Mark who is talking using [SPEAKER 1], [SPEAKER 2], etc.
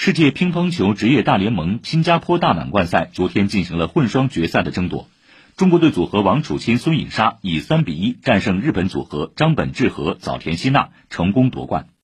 [SPEAKER 1] 世界乒乓球职业大联盟新加坡大满贯赛昨天进行了混双决赛的争夺，中国队组合王楚钦、孙颖莎以三比一战胜日本组合张本智和、早田希娜，成功夺冠。